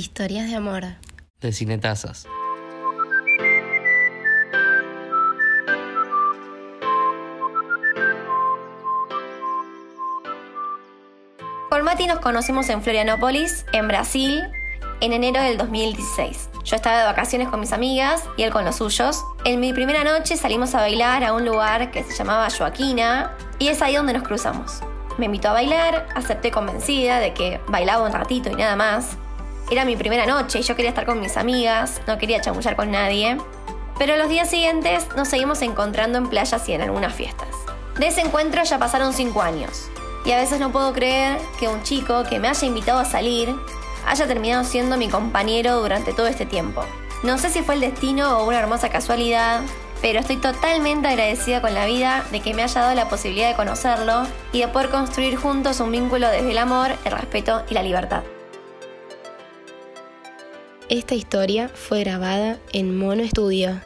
Historias de amor. De Cinetazas. Con Mati nos conocimos en Florianópolis, en Brasil, en enero del 2016. Yo estaba de vacaciones con mis amigas y él con los suyos. En mi primera noche salimos a bailar a un lugar que se llamaba Joaquina y es ahí donde nos cruzamos. Me invitó a bailar, acepté convencida de que bailaba un ratito y nada más. Era mi primera noche y yo quería estar con mis amigas, no quería chamullar con nadie. Pero los días siguientes nos seguimos encontrando en playas y en algunas fiestas. De ese encuentro ya pasaron 5 años. Y a veces no puedo creer que un chico que me haya invitado a salir haya terminado siendo mi compañero durante todo este tiempo. No sé si fue el destino o una hermosa casualidad, pero estoy totalmente agradecida con la vida de que me haya dado la posibilidad de conocerlo y de poder construir juntos un vínculo desde el amor, el respeto y la libertad. Esta historia fue grabada en Mono Estudio.